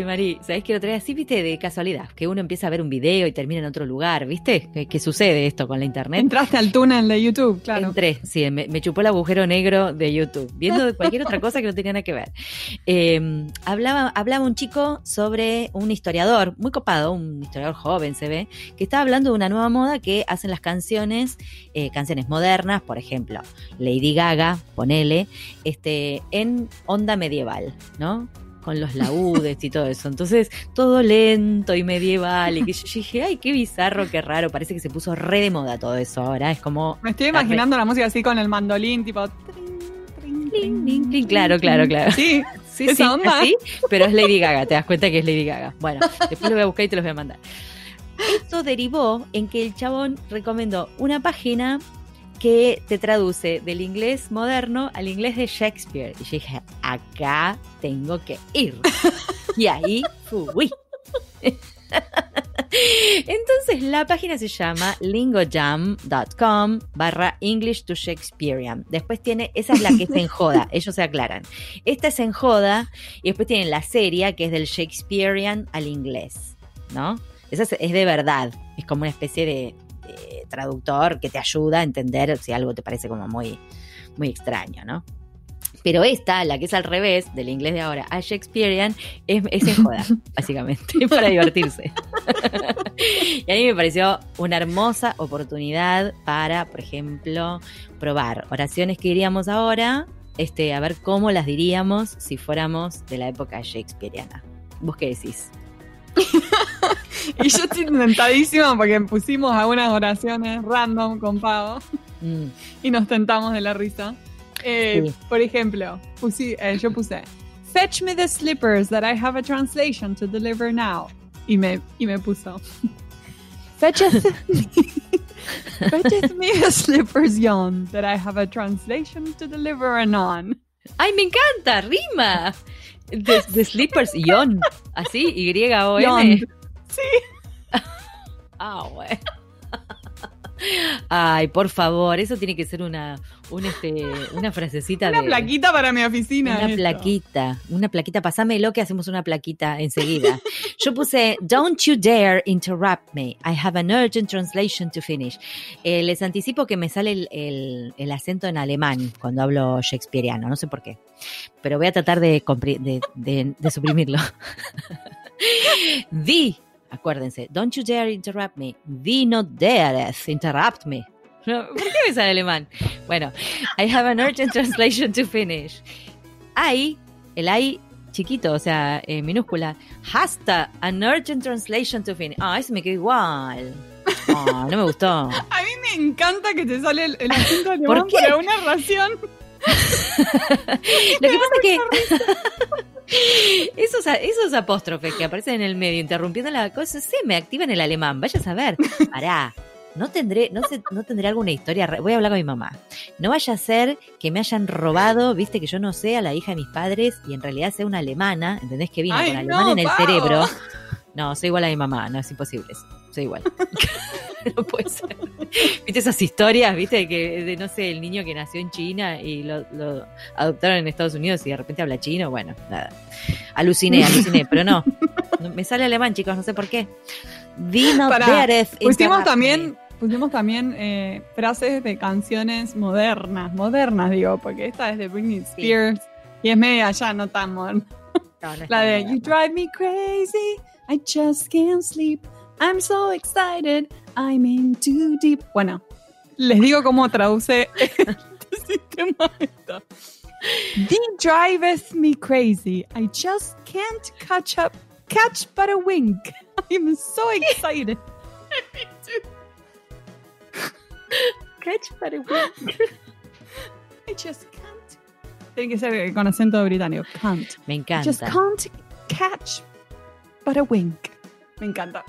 Che, Mari, ¿sabés que lo trae así, viste, de casualidad? Que uno empieza a ver un video y termina en otro lugar, ¿viste? ¿Qué, sucede esto con la internet? Entraste al túnel de YouTube, claro. Entré, sí, me, chupó el agujero negro de YouTube, viendo cualquier otra cosa que no tenía nada que ver. Em, hablaba, hablaba un chico sobre un historiador, muy copado, un historiador joven se ve, que estaba hablando de una nueva moda que hacen las canciones, eh, canciones modernas, por ejemplo, Lady Gaga, ponele, este, en onda medieval, ¿no? Con los laúdes y todo eso. Entonces, todo lento y medieval. Y que yo dije, ay, qué bizarro, qué raro. Parece que se puso re de moda todo eso ahora. Es como. Me estoy imaginando la música así con el mandolín, tipo. claro, claro, claro. Sí, sí, sí, así, pero es Lady Gaga, te das cuenta que es Lady Gaga. Bueno, después lo voy a buscar y te los voy a mandar. Esto derivó en que el chabón recomendó una página que te traduce del inglés moderno al inglés de Shakespeare. Y yo dije, acá tengo que ir. y ahí fui. Entonces la página se llama lingojam.com barra English to Shakespearean. Después tiene, esa es la que es en joda, ellos se aclaran. Esta es en joda y después tienen la serie que es del Shakespearean al inglés, ¿no? Esa es de verdad, es como una especie de traductor que te ayuda a entender si algo te parece como muy, muy extraño, ¿no? Pero esta, la que es al revés del inglés de ahora a Shakespearean, es, es en joda, básicamente, para divertirse. y a mí me pareció una hermosa oportunidad para, por ejemplo, probar oraciones que diríamos ahora, este, a ver cómo las diríamos si fuéramos de la época shakespeariana. ¿Vos qué decís? Y yo estoy tentadísima porque pusimos algunas oraciones random con Pavo mm. y nos tentamos de la risa. Eh, por ejemplo, eh, yo puse Fetch me the slippers that I have a translation to deliver now. Y me, y me puso Fetch me the slippers yon that I have a translation to deliver anon. ¡Ay, me encanta! ¡Rima! The, Slippers, Yon. Así, Y-O-N. Sí. ah, bueno. Ay, por favor, eso tiene que ser una, este, una frasecita una plaquita para mi oficina. Una plaquita, una plaquita. Pásamelo que hacemos una plaquita enseguida. Yo puse, Don't you dare interrupt me. I have an urgent translation to finish. Eh, les anticipo que me sale el, acento en alemán cuando hablo shakespeariano, no sé por qué. Pero voy a tratar de, de, de suprimirlo. The Acuérdense, don't you dare interrupt me. Thee not dareth interrupt me. ¿Por qué me sale alemán? Bueno, I have an urgent translation to finish. I, el I chiquito, o sea, eh, minúscula. Hasta an urgent translation to finish. Ah, ese me quedó igual. Ah, no me gustó. A mí me encanta que te sale el, el acento alemán ¿Por, qué? por alguna razón. Lo que pasa es que esos, esos apóstrofes que aparecen en el medio interrumpiendo la cosa, se me activan el alemán. Vaya a saber. Pará. No tendré, no sé, no tendré alguna historia. Voy a hablar con mi mamá. No vaya a ser que me hayan robado, viste, que yo no sé, a la hija de mis padres y en realidad sea una alemana, ¿entendés? Que vino con alemán en el cerebro. No, soy igual a mi mamá, no es imposible. Soy igual. no puede ser. ¿Viste esas historias, viste? Que de, no sé, el niño que nació en China y lo, adoptaron en Estados Unidos y de repente habla chino. Bueno, nada. Aluciné, aluciné, pero no. Me sale alemán, chicos, no sé por qué. Dino Pusimos también, pusimos también eh, frases de canciones modernas, modernas digo, porque esta es de Britney Spears y es media ya no tan moderna. La de You Drive Me Crazy, I Just Can't Sleep. I'm so excited, I'm in too deep. Bueno, les digo cómo traduce este sistema esto. The driveth me crazy. I just can't catch up, catch but a wink. I'm so excited. catch but a wink. I just can't. Tiene que ser con acento británico. Can't. Me encanta. Just can't catch but a wink. Me encanta.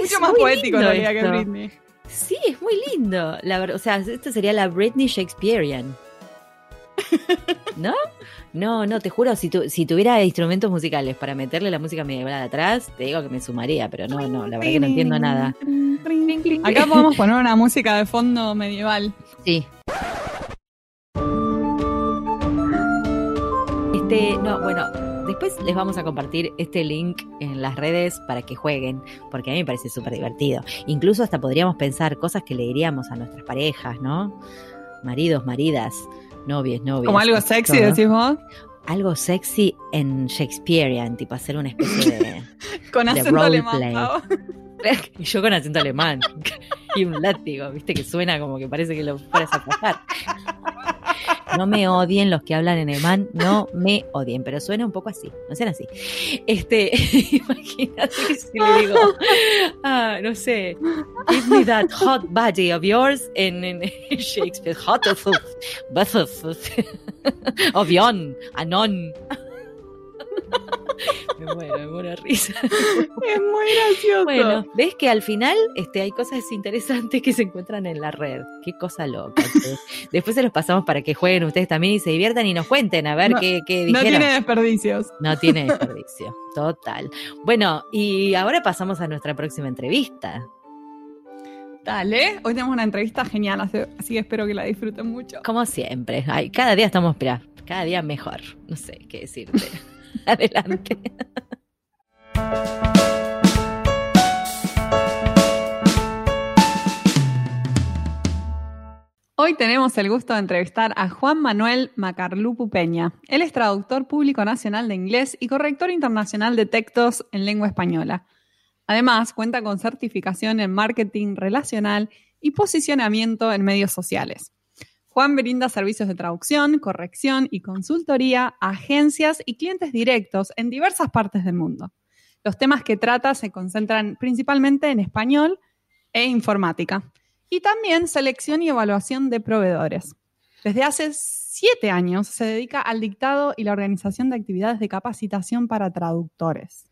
Mucho más poético en realidad que Britney. Sí, es muy lindo. La, o sea, esto sería la Britney Shakespearean. ¿No? No, no, te juro, si, si tuviera instrumentos musicales para meterle la música medieval atrás, te digo que me sumaría, pero no, no, la verdad que no entiendo nada. Acá podemos poner una música de fondo medieval. Sí. Este, no, bueno, Después les vamos a compartir este link en las redes para que jueguen, porque a mí me parece súper divertido. Incluso hasta podríamos pensar cosas que le diríamos a nuestras parejas, ¿no? Maridos, maridas, novias, novias. Como algo sexy, decís vos. Algo sexy en Shakespearean, tipo hacer una especie de. Con acento alemán. Yo con acento alemán. y un látigo, viste, que suena como que parece que lo fueras a pasar. No me odien los que hablan en alemán, no me odien, pero suena un poco así, no sean así. Este, imagínate si le digo, ah, no sé, give me that hot body of yours en, Shakespeare, hot of, of, yon, anon. me muero, me muero de risa. Es muy gracioso. Bueno, ves que al final este, hay cosas interesantes que se encuentran en la red. Qué cosa loca. Después se los pasamos para que jueguen ustedes también y se diviertan y nos cuenten a ver qué, qué dijeron. No tiene desperdicios. No tiene desperdicio, total. Bueno, y ahora pasamos a nuestra próxima entrevista. Dale, hoy tenemos una entrevista genial, así que espero que la disfruten mucho. Como siempre, Ay, cada día estamos, cada día mejor. No sé qué decirte. Adelante. Hoy tenemos el gusto de entrevistar a Juan Manuel Macarlupu Peña. Él es traductor público nacional de inglés y corrector internacional de textos en lengua española. Además, cuenta con certificación en marketing relacional y posicionamiento en medios sociales. Juan brinda servicios de traducción, corrección y consultoría a agencias y clientes directos en diversas partes del mundo. Los temas que trata se concentran principalmente en español e informática y también selección y evaluación de proveedores. Desde hace siete años se dedica al dictado y la organización de actividades de capacitación para traductores.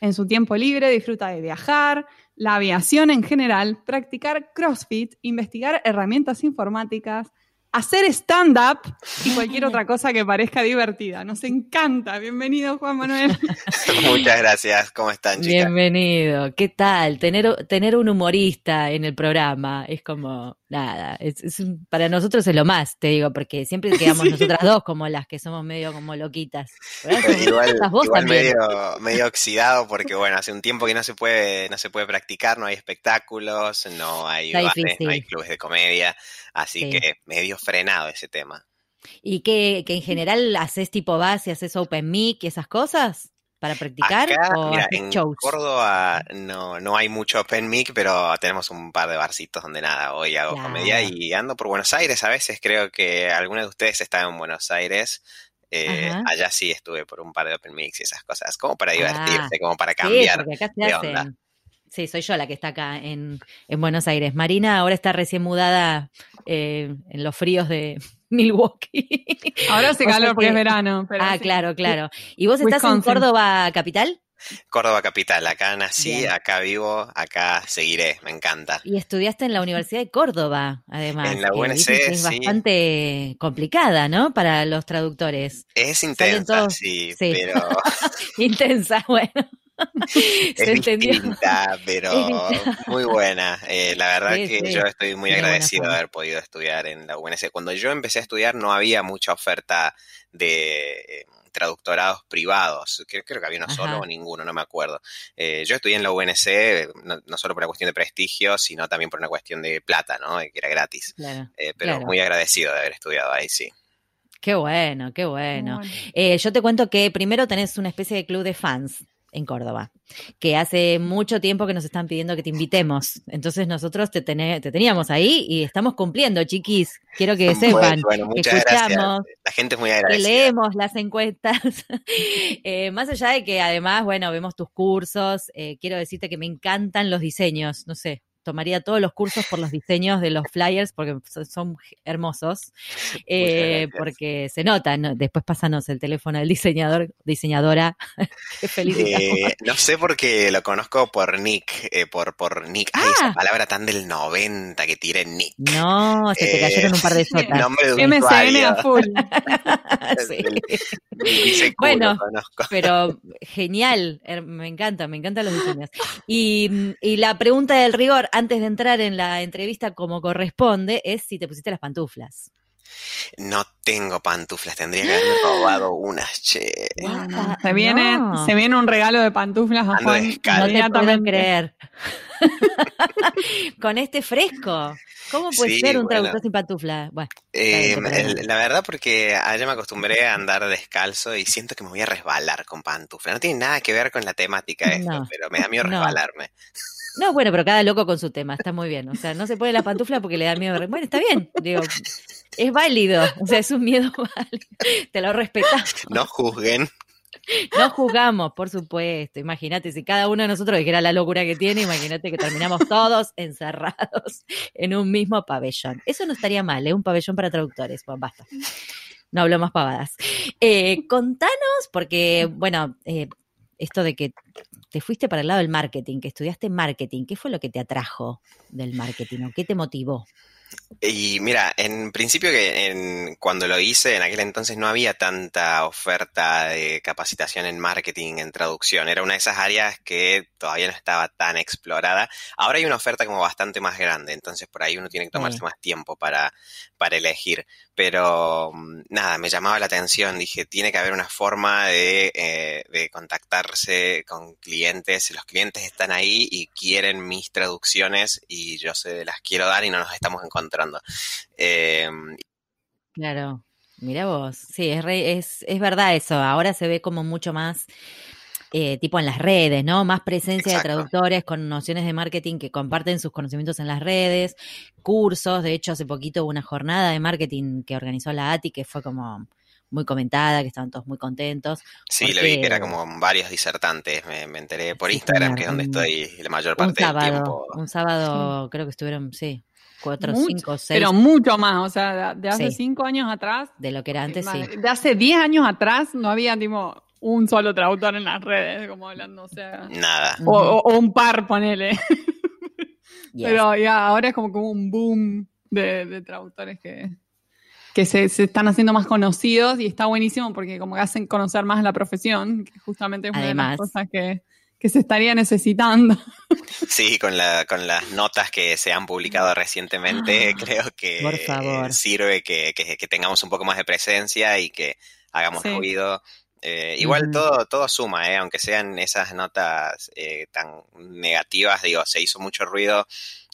En su tiempo libre disfruta de viajar, la aviación en general, practicar CrossFit, investigar herramientas informáticas, hacer stand-up y cualquier otra cosa que parezca divertida. Nos encanta. Bienvenido, Juan Manuel. Muchas gracias. ¿Cómo están, chicas? Bienvenido. ¿Qué tal? Tener, tener un humorista en el programa es como nada, es, para nosotros es lo más, te digo, porque siempre quedamos nosotras dos como las que somos medio como loquitas. igual, medio, medio oxidado porque bueno, hace un tiempo que no se puede, no se puede practicar, no hay espectáculos, no hay no hay clubes de comedia, así que medio frenado ese tema. ¿Y que, que en general haces tipo base, haces open mic y esas cosas? para practicar o en Córdoba no, no hay mucho open mic, pero tenemos un par de barcitos donde nada, hoy hago comedia y ando por Buenos Aires a veces, creo que alguna de ustedes está en Buenos Aires. Eh, allá sí estuve por un par de open mix y esas cosas, como para divertirse, ah, como para cambiar de onda. Sí, soy yo la que está acá en, en Buenos Aires. Marina ahora está recién mudada eh, en los fríos de Milwaukee. Ahora hace calor porque es verano. ah, claro, claro. ¿Y vos estás en Córdoba capital? Córdoba capital, acá nací, acá vivo, acá seguiré, me encanta. Y estudiaste en la Universidad de Córdoba, además. En la UNC, es bastante complicada, ¿no? Para los traductores. Es intensa, sí, pero... intensa, bueno. es distinta, pero muy buena. Eh, la verdad que yo estoy muy agradecido de haber podido estudiar en la UNC. Cuando yo empecé a estudiar no había mucha oferta de eh, traductorados privados. Creo, que había uno solo o ninguno, no me acuerdo. Eh, yo estudié en la UNC, no, solo por una cuestión de prestigio, sino también por una cuestión de plata, ¿no? Que era gratis. pero muy agradecido de haber estudiado ahí, sí. Qué bueno, qué bueno. yo te cuento que primero tenés una especie de club de fans en Córdoba, que hace mucho tiempo que nos están pidiendo que te invitemos. Entonces nosotros te, te teníamos ahí y estamos cumpliendo, chiquis. Quiero que sepan que escuchamos, La gente es muy agradecida. Que leemos las encuestas. Eh, más allá de que además, bueno, vemos tus cursos, eh, quiero decirte que me encantan los diseños, no sé, tomaría todos los cursos por los diseños de los flyers porque son hermosos, eh, porque se notan. Después pásanos el teléfono del diseñador, diseñadora. Qué feliz. Eh, no sé porque lo conozco por Nick, eh, por, por Nick. Ay, esa ah. palabra tan del 90 que tiré Nick. No, se te cayeron un par de sotas. Nombre de un MCN a full. sí. bueno, pero genial, me encanta, me encantan los diseños. Y, y la pregunta del rigor, antes de entrar en la entrevista como corresponde, es si te pusiste las pantuflas. No tengo pantuflas, tendría que haberme robado unas, che. se, viene, se viene un regalo de pantuflas a Juan. No te puedo creer. Con este fresco. ¿Cómo puede ser un traductor sin pantuflas? Bueno, eh, la verdad, porque allá me acostumbré a andar descalzo y siento que me voy a resbalar con pantuflas. No tiene nada que ver con la temática esto, pero me da miedo resbalarme. No, bueno, pero cada loco con su tema, está muy bien. O sea, no se pone la pantufla porque le da miedo. Bueno, está bien, digo, es válido. O sea, es un miedo válido. Te lo respetas. No juzguen. No juzgamos, por supuesto. Imagínate, si cada uno de nosotros dijera la locura que tiene, imagínate que terminamos todos encerrados en un mismo pabellón. Eso no estaría mal, ¿eh? Un pabellón para traductores. Pues basta. No hablo más pavadas. Eh, contanos, porque, bueno, eh, esto de que te fuiste para el lado del marketing, que estudiaste marketing, ¿qué fue lo que te atrajo del marketing o qué te motivó? Y mira, en principio que en, cuando lo hice, en aquel entonces no había tanta oferta de capacitación en marketing, en traducción. Era una de esas áreas que todavía no estaba tan explorada. Ahora hay una oferta como bastante más grande, entonces por ahí uno tiene que tomarse más tiempo para, para elegir. Pero mm, nada, me llamaba la atención. Dije, tiene que haber una forma de, eh, de contactarse con clientes. Los clientes están ahí y quieren mis traducciones y yo se las quiero dar y no nos estamos encontrando. Eh, claro, mira vos. Sí, es, es, es verdad eso. Ahora se ve como mucho más eh, tipo en las redes, ¿no? Más presencia de traductores con nociones de marketing que comparten sus conocimientos en las redes, cursos, de hecho hace poquito hubo una jornada de marketing que organizó la ATI que fue como muy comentada, que estaban todos muy contentos. Sí, lo vi que era como varios disertantes, me, enteré por Instagram, que es donde estoy la mayor parte del tiempo. Un sábado creo que estuvieron, sí, cuatro, cinco, seis. Pero mucho más, o sea, de hace cinco años atrás. De lo que era antes, sí. De hace diez años atrás no había, tipo, un solo traductor en las redes, como hablando, o sea. Nada. O, un par, ponele. Pero ya ahora es como, como un boom de, traductores que, que se, están haciendo más conocidos y está buenísimo porque como que hacen conocer más la profesión, que justamente es una de las cosas que, se estaría necesitando. Sí, con, la, con las notas que se han publicado recientemente, creo que sirve que, tengamos un poco más de presencia y que hagamos ruido. Eh, igual todo, todo suma, eh, aunque sean esas notas eh, tan negativas, digo, se hizo mucho ruido,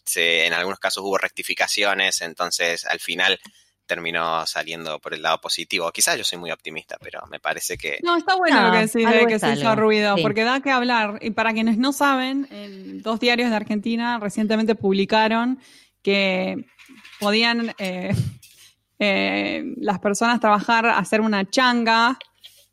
se, en algunos casos hubo rectificaciones, entonces al final terminó saliendo por el lado positivo. Quizás yo soy muy optimista, pero me parece que... No, está bueno lo que decís de que se hizo ruido, porque da que hablar. Y para quienes no saben, dos diarios de Argentina recientemente publicaron que podían las personas trabajar, hacer una changa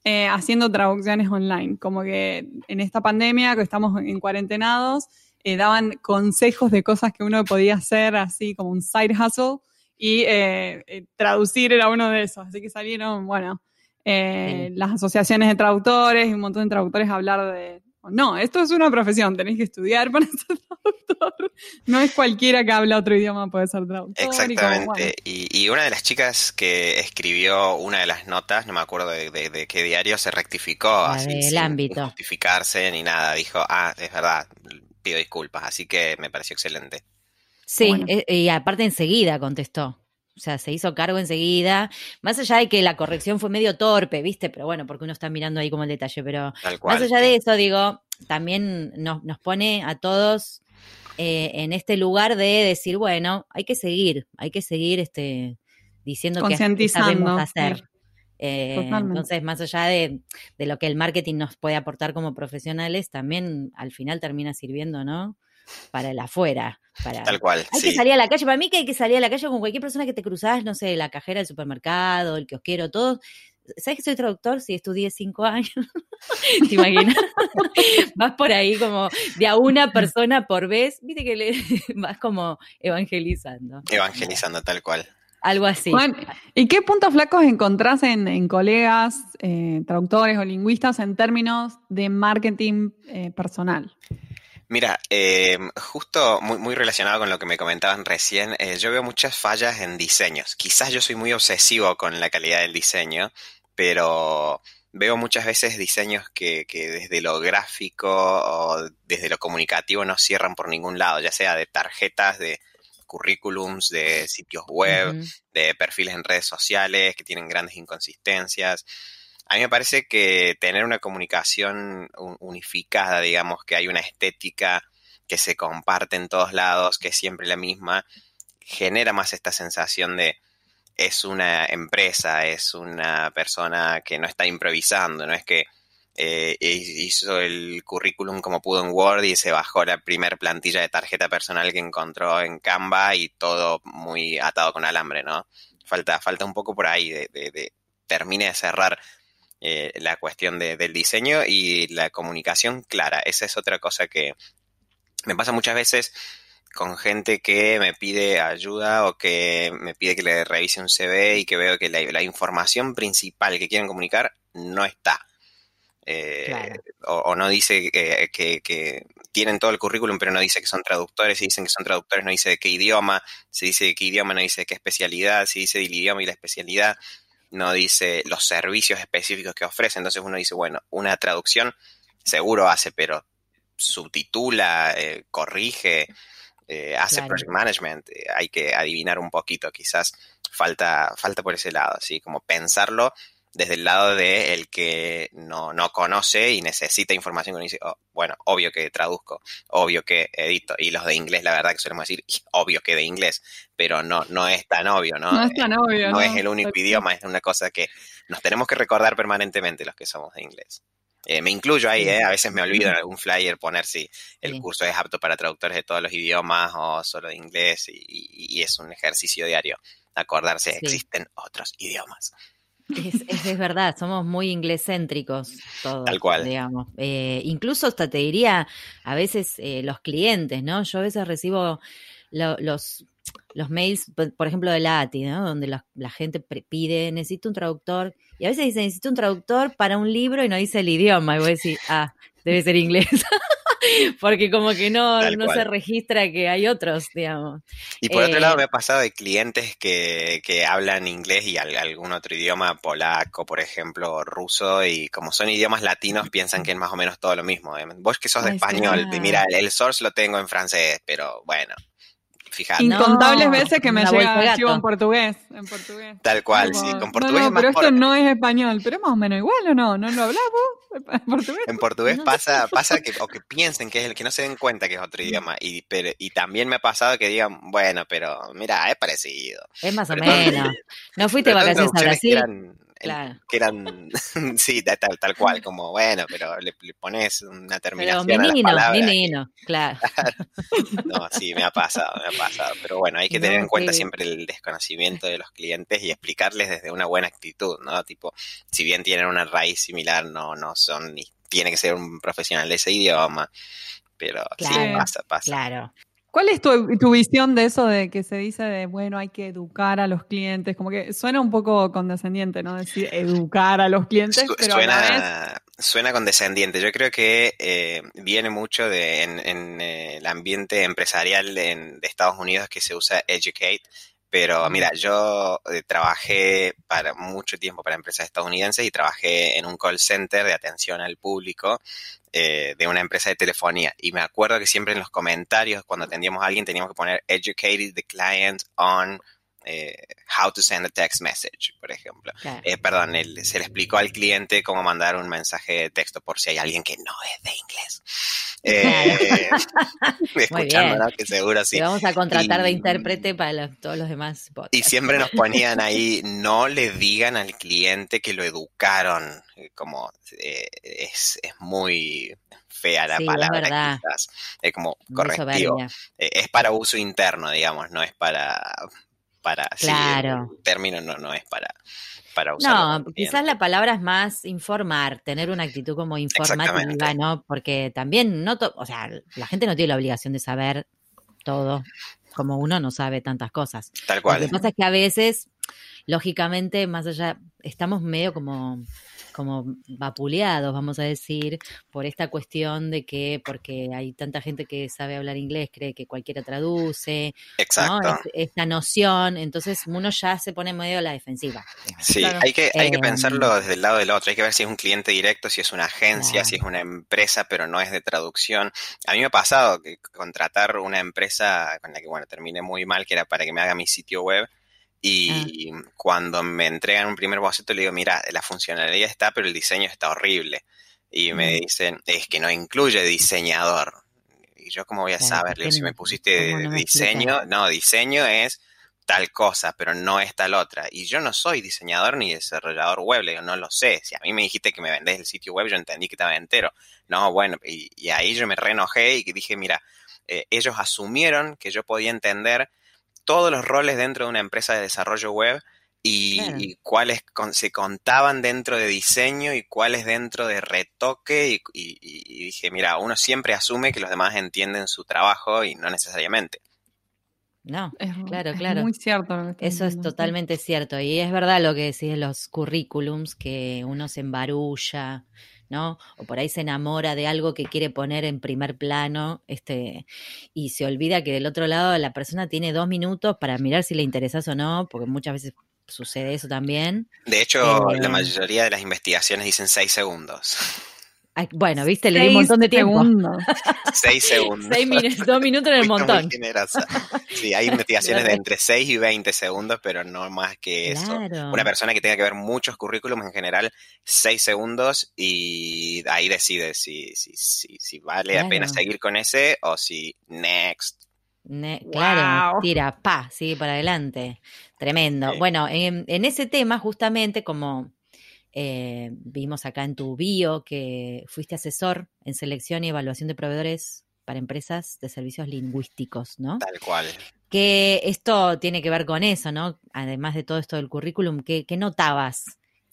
eh, haciendo traducciones online. Como que en esta pandemia, que estamos en cuarentenados, eh, daban consejos de cosas que uno podía hacer así como un side hustle y eh, traducir era uno de esos. Así que salieron, bueno, las asociaciones de traductores y un montón de traductores a hablar de, no, esto es una profesión, tenéis que estudiar para ser traductor. No es cualquiera que habla otro idioma puede ser traductor. Exactamente. Y, una de las chicas que escribió una de las notas, no me acuerdo de, qué diario, se rectificó. así, sin ámbito. justificarse ni nada. Dijo, ah, es verdad, pido disculpas. Así que me pareció excelente. Sí, eh, y aparte enseguida contestó. O sea, se hizo cargo enseguida. Más allá de que la corrección fue medio torpe, ¿viste? Pero bueno, porque uno está mirando ahí como el detalle. Pero más allá de eso, digo, también nos, nos pone a todos eh, en este lugar de decir, bueno, hay que seguir, hay que seguir este, diciendo que sabemos hacer. Eh, entonces, más allá de, de, lo que el marketing nos puede aportar como profesionales, también al final termina sirviendo, ¿no? Para el afuera. Para... Tal cual. Hay que salir a la calle. Para mí que hay que salir a la calle con cualquier persona que te cruzas, no sé, la cajera del supermercado, el kiosquero, todo. ¿Sabes que soy traductor? Sí, estudié cinco años. ¿Te imaginas? vas por ahí como de a una persona por vez. Viste que le vas como evangelizando. Evangelizando, tal cual. Algo así. ¿Y qué puntos flacos encontrás en, colegas, eh, traductores o lingüistas en términos de marketing eh, personal? Mira, eh, justo muy, muy, relacionado con lo que me comentaban recién, eh, yo veo muchas fallas en diseños. Quizás yo soy muy obsesivo con la calidad del diseño, pero veo muchas veces diseños que, que desde lo gráfico o desde lo comunicativo no cierran por ningún lado, ya sea de tarjetas de currículums, de sitios web, de perfiles en redes sociales que tienen grandes inconsistencias. A mí me parece que tener una comunicación unificada, digamos, que hay una estética que se comparte en todos lados, que es siempre la misma, genera más esta sensación de es una empresa, es una persona que no está improvisando, no es que eh, hizo el currículum como pudo en Word y se bajó la primer plantilla de tarjeta personal que encontró en Canva y todo muy atado con alambre, ¿no? Falta, falta un poco por ahí de, de, termine de cerrar eh, la cuestión del diseño y la comunicación clara. Esa es otra cosa que me pasa muchas veces con gente que me pide ayuda o que me pide que le revise un CV y que veo que la, información principal que quieren comunicar no está. Eh, o, no dice que, tienen todo el currículum, pero no dice que son traductores. Si dicen que son traductores, no dice de qué idioma. Si dice de qué idioma, no dice de qué especialidad. Si dice del idioma y la especialidad, no dice los servicios específicos que ofrece. Entonces uno dice, bueno, una traducción seguro hace, pero subtitula, eh, corrige, eh, hace project management, eh, hay que adivinar un poquito, quizás falta, falta por ese lado, así como pensarlo desde el lado de el que no, no conoce y necesita información, dice, oh, bueno, obvio que traduzco, obvio que edito, y los de inglés, la verdad que solemos decir, obvio que de inglés, pero no, no es tan obvio, ¿no? No es tan obvio. no es el único idioma, es una cosa que nos tenemos que recordar permanentemente los que somos de inglés. Eh, me incluyo ahí, eh, a veces me olvido en algún flyer poner si el curso es apto para traductores de todos los idiomas o solo de inglés y, es un ejercicio diario acordarse, existen otros idiomas. Es, verdad, somos muy inglescéntricos todos. Tal cual. Digamos. Eh, incluso hasta te diría, a veces los clientes, ¿no? Yo a veces recibo los, los mails, por ejemplo, de la ATI, ¿no? Donde la, gente pide, necesito un traductor, y a veces dice, necesito un traductor para un libro y no dice el idioma, y voy a decir, ah, debe ser inglés. Porque como que no, no se registra que hay otros, digamos. Y por otro lado, me ha pasado de clientes que, que hablan inglés y algún otro idioma, polaco, por ejemplo, ruso, y como son idiomas latinos, piensan que es más o menos todo lo mismo. ¿eh? Vos que sos de español, mira, el source lo tengo en francés, pero bueno, Incontables veces que me llega archivo en portugués, en portugués. Tal cual, sí, con portugués. No, pero esto no es español, pero es más o menos igual o no, ¿no lo hablamos? En portugués, en portugués pasa, pasa que, o que piensen que es el que no se den cuenta que es otro idioma. Y, pero, y también me ha pasado que digan, bueno, pero mira, es parecido. Es más o menos. ¿No fuiste de vacaciones a Brasil? Que eran, sí, tal, tal cual, como bueno, pero le, pones una terminación. Pero menino, claro. No, sí, me ha pasado, me ha pasado. Pero bueno, hay que tener en cuenta siempre el desconocimiento de los clientes y explicarles desde una buena actitud, ¿no? Tipo, si bien tienen una raíz similar, no, no son, ni tiene que ser un profesional de ese idioma. Pero sí, pasa, pasa. Claro. ¿Cuál es tu, visión de eso de que se dice de, bueno, hay que educar a los clientes? Como que suena un poco condescendiente, ¿no? Decir educar a los clientes, pero suena, suena condescendiente. Yo creo que eh, viene mucho de, en, eh, el ambiente empresarial de Estados Unidos que se usa educate. Pero mira, yo eh, trabajé para mucho tiempo para empresas estadounidenses y trabajé en un call center de atención al público eh, de una empresa de telefonía. Y me acuerdo que siempre en los comentarios, cuando atendíamos a alguien, teníamos que poner educated the client on eh, how to send a text message, por ejemplo. Eh, perdón, se le explicó al cliente cómo mandar un mensaje de texto por si hay alguien que no es de inglés. Eh, escuchando, Que seguro sí. Y vamos a contratar de intérprete para todos los demás. Y siempre nos ponían ahí, no le digan al cliente que lo educaron, como es, es muy fea la palabra, quizás. Es como correctivo. es para uso interno, digamos, no es para, para claro. el término no, no es para, para usar. No, quizás la palabra es más informar, tener una actitud como informativa, ¿no? Porque también no, o sea, la gente no tiene la obligación de saber todo, como uno no sabe tantas cosas. Tal cual. Lo que pasa es que a veces, lógicamente, más allá, estamos medio como como vapuleados, vamos a decir, por esta cuestión de que, porque hay tanta gente que sabe hablar inglés, cree que cualquiera traduce, Exacto. esta noción, entonces uno ya se pone medio a la defensiva. Sí, hay, que, hay que em, pensarlo desde el lado del otro, hay que ver si es un cliente directo, si es una agencia, si es una empresa, pero no es de traducción. A mí me ha pasado que contratar una empresa con la que, bueno, terminé muy mal, que era para que me haga mi sitio web, y ah. cuando me entregan un primer boceto, le digo, mira, la funcionalidad está, pero el diseño está horrible. Y me dicen, es que no incluye diseñador. Y yo, ¿cómo voy a saber? si me pusiste diseño, no, diseño es tal cosa, pero no es tal otra. Y yo no soy diseñador ni desarrollador web, le digo, no lo sé. Si a mí me dijiste que me vendés el sitio web, yo entendí que estaba entero. No, bueno, y, ahí yo me reenojé y dije, mira, eh, ellos asumieron que yo podía entender todos los roles dentro de una empresa de desarrollo web y, cuáles se contaban dentro de diseño y cuáles dentro de retoque y, dije, mira, uno siempre asume que los demás entienden su trabajo y no necesariamente. No, claro, claro. muy cierto. Eso es totalmente cierto. Y es verdad lo que decís de los currículums, que uno se embarulla, ¿no? O por ahí se enamora de algo que quiere poner en primer plano, este, y se olvida que del otro lado la persona tiene dos minutos para mirar si le interesas o no, porque muchas veces sucede eso también. De hecho, la eh, mayoría de las investigaciones dicen seis segundos bueno, viste, le di un montón de tiempo. seis segundos. Seis minutos, dos minutos en el montón. Sí, hay investigaciones de entre 6 y 20 segundos, pero no más que eso. Una persona que tenga que ver muchos currículums en general, seis segundos y ahí decide si, si, si, si vale la pena seguir con ese o si next. Claro, tira, pa, sigue para adelante. Tremendo. Bueno, en, en ese tema, justamente, como eh, vimos acá en tu bio que fuiste asesor en selección y evaluación de proveedores para empresas de servicios lingüísticos, ¿no? Tal cual. Que esto tiene que ver con eso, ¿no? Además de todo esto del currículum, ¿qué, qué notabas?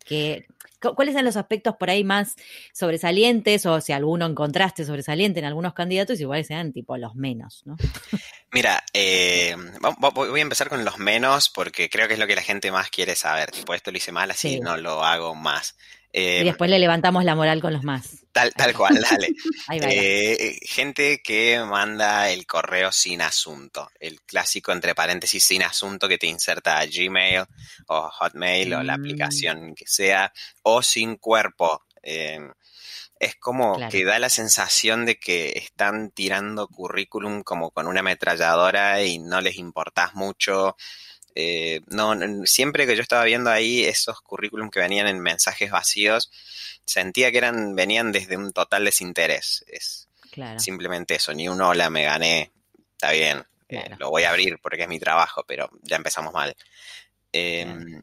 ¿Qué, ¿Cuáles son los aspectos por ahí más sobresalientes o si alguno encontraste sobresaliente en algunos candidatos, igual sean tipo los menos, ¿no? Mira, eh, voy a empezar con los menos porque creo que es lo que la gente más quiere saber. Tipo, esto lo hice mal, así no lo hago más. y después le levantamos la moral con los más. Tal, tal cual, dale. Eh, gente que manda el correo sin asunto. El clásico, entre paréntesis, sin asunto que te inserta a Gmail o Hotmail o la mm. aplicación que sea, o sin cuerpo. Eh, es como que da la sensación de que están tirando currículum como con una ametralladora y no les importás mucho. Eh, no, siempre que yo estaba viendo ahí esos currículum que venían en mensajes vacíos, sentía que eran, venían desde un total desinterés. Es simplemente eso, ni un hola me gané, está bien, eh, lo voy a abrir porque es mi trabajo, pero ya empezamos mal. Eh,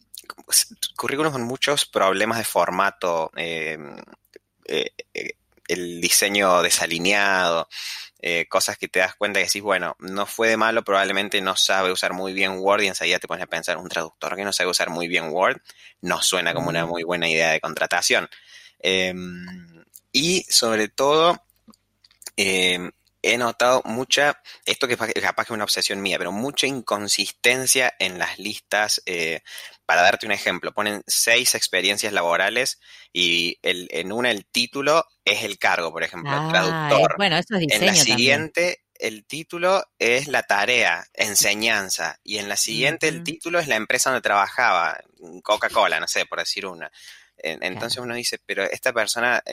currículum con muchos problemas de formato. Eh, eh, eh, el diseño desalineado, eh, cosas que te das cuenta que decís, bueno, no fue de malo, probablemente no sabe usar muy bien Word y enseguida te pones a pensar, un traductor que no sabe usar muy bien Word, no suena como una muy buena idea de contratación. Em, y sobre todo, em, he notado mucha, esto que capaz que es una obsesión mía, pero mucha inconsistencia en las listas. Eh, para darte un ejemplo, ponen seis experiencias laborales y el, en una el título es el cargo, por ejemplo, ah, traductor. Bueno, eso es diseño En la siguiente el título es la tarea, enseñanza, y en la siguiente el título es la empresa donde trabajaba, Coca-Cola, no sé, por decir una. Entonces uno dice, pero esta persona